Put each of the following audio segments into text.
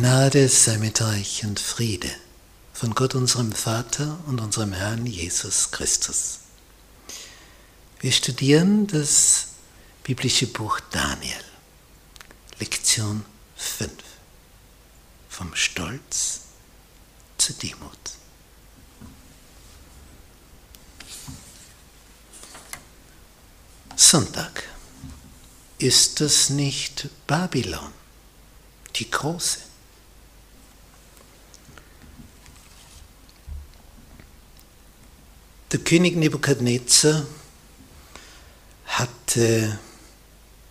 Gnade sei mit euch und Friede von Gott unserem Vater und unserem Herrn Jesus Christus. Wir studieren das biblische Buch Daniel, Lektion 5, vom Stolz zur Demut. Sonntag. Ist das nicht Babylon, die große? Der König Nebukadnezar hatte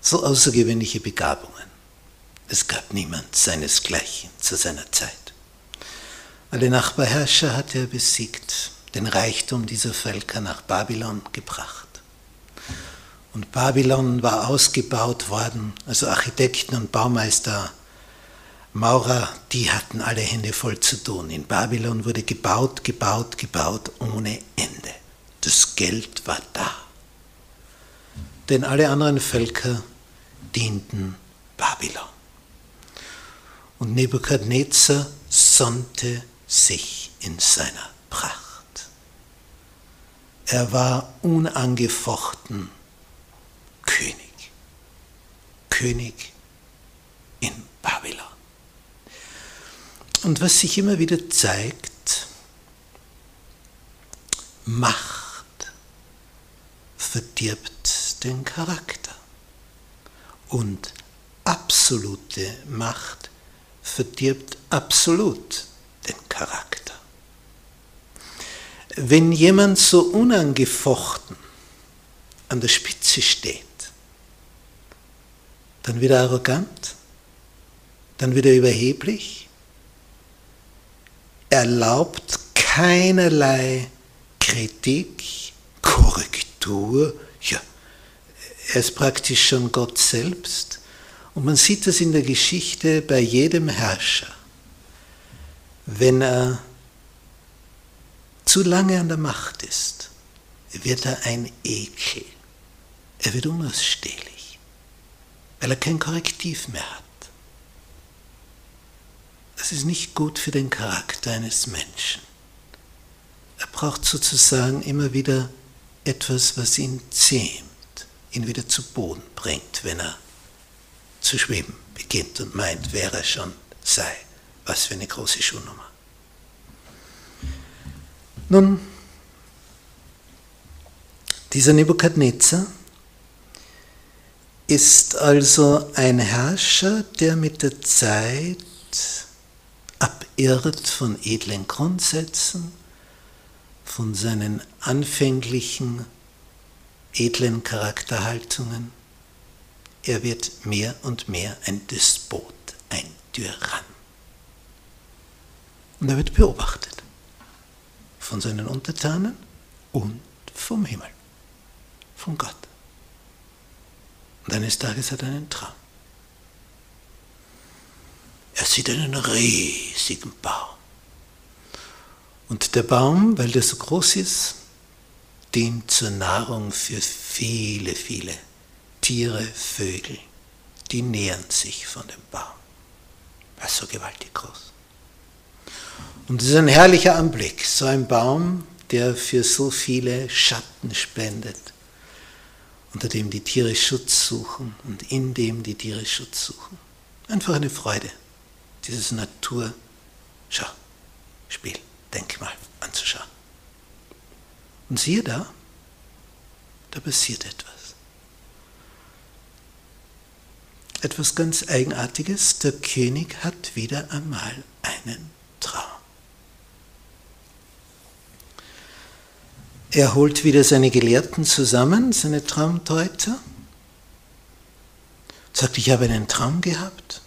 so außergewöhnliche Begabungen. Es gab niemand seinesgleichen zu seiner Zeit. Alle Nachbarherrscher hatte er besiegt, den Reichtum dieser Völker nach Babylon gebracht. Und Babylon war ausgebaut worden, also Architekten und Baumeister, Maurer, die hatten alle Hände voll zu tun. In Babylon wurde gebaut, gebaut, gebaut ohne Ende. Das Geld war da. Denn alle anderen Völker dienten Babylon. Und Nebukadnezar sonnte sich in seiner Pracht. Er war unangefochten König. König in Babylon. Und was sich immer wieder zeigt, Macht verdirbt den Charakter. Und absolute Macht verdirbt absolut den Charakter. Wenn jemand so unangefochten an der Spitze steht, dann wird er arrogant, dann wird er überheblich, erlaubt keinerlei Kritik, Korrektur, ja, er ist praktisch schon Gott selbst. Und man sieht das in der Geschichte bei jedem Herrscher. Wenn er zu lange an der Macht ist, wird er ein Ekel. Er wird unausstehlich, weil er kein Korrektiv mehr hat. Das ist nicht gut für den Charakter eines Menschen. Er braucht sozusagen immer wieder etwas, was ihn zähmt, ihn wieder zu Boden bringt, wenn er zu schweben beginnt und meint, wer er schon sei. Was für eine große Schuhnummer. Nun, dieser Nebukadnezar ist also ein Herrscher, der mit der Zeit abirrt von edlen Grundsätzen, von seinen anfänglichen edlen Charakterhaltungen. Er wird mehr und mehr ein Despot, ein Tyrann. Und er wird beobachtet von seinen Untertanen und vom Himmel, von Gott. Und eines Tages hat er einen Traum. Er sieht einen riesigen Baum. Und der Baum, weil der so groß ist, dient zur Nahrung für viele, viele Tiere, Vögel. Die nähern sich von dem Baum. Er ist so gewaltig groß. Und es ist ein herrlicher Anblick, so ein Baum, der für so viele Schatten spendet, unter dem die Tiere Schutz suchen und in dem die Tiere Schutz suchen. Einfach eine Freude, dieses Naturspiel, Denkmal anzuschauen. Und siehe da, da passiert etwas. Etwas ganz Eigenartiges, der König hat wieder einmal einen Traum. Er holt wieder seine Gelehrten zusammen, seine Traumdeuter, sagt, ich habe einen Traum gehabt.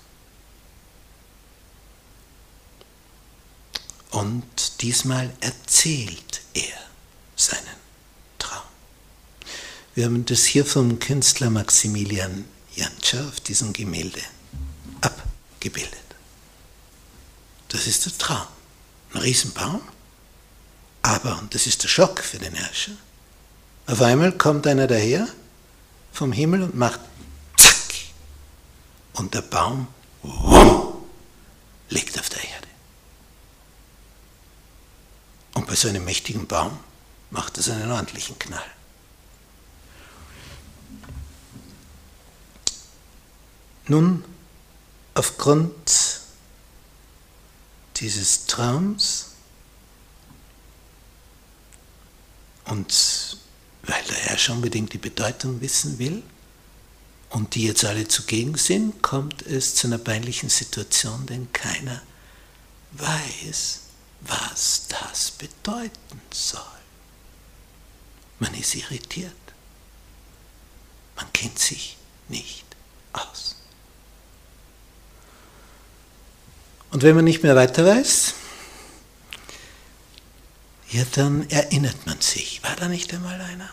Und diesmal erzählt er seinen Traum. Wir haben das hier vom Künstler Maximilian Jantscher auf diesem Gemälde abgebildet. Das ist der Traum. Ein Riesenbaum. Aber, und das ist der Schock für den Herrscher, auf einmal kommt einer daher vom Himmel und macht zack. Und der Baum wumm, liegt so einem mächtigen Baum macht es einen ordentlichen Knall. Nun, aufgrund dieses Traums und weil der Herrscher unbedingt die Bedeutung wissen will und die jetzt alle zugegen sind, kommt es zu einer peinlichen Situation, denn keiner weiß, was das bedeuten soll. Man ist irritiert. Man kennt sich nicht aus. Und wenn man nicht mehr weiter weiß, ja, dann erinnert man sich. War da nicht einmal einer,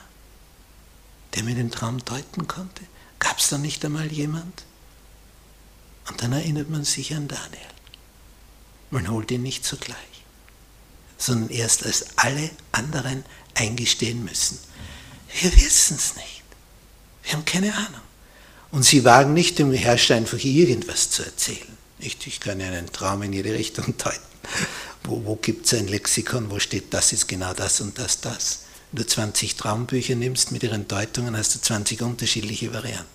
der mir den Traum deuten konnte? Gab es da nicht einmal jemand? Und dann erinnert man sich an Daniel. Man holt ihn nicht sogleich, sondern erst als alle anderen eingestehen müssen. Wir wissen es nicht. Wir haben keine Ahnung. Und sie wagen nicht, dem Herrscher einfach irgendwas zu erzählen. Nicht, ich kann ja einen Traum in jede Richtung deuten. Wo, wo gibt es ein Lexikon, wo steht, das ist genau das und das, das? Wenn du 20 Traumbücher nimmst mit ihren Deutungen, hast du 20 unterschiedliche Varianten.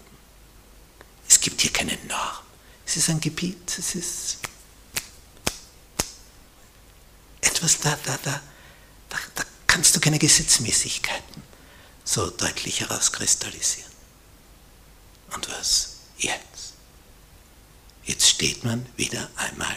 Es gibt hier keine Norm. Es ist ein Gebiet, es ist etwas, da, da, da, da, da kannst du keine Gesetzmäßigkeiten so deutlich herauskristallisieren. Und was jetzt? Jetzt steht man wieder einmal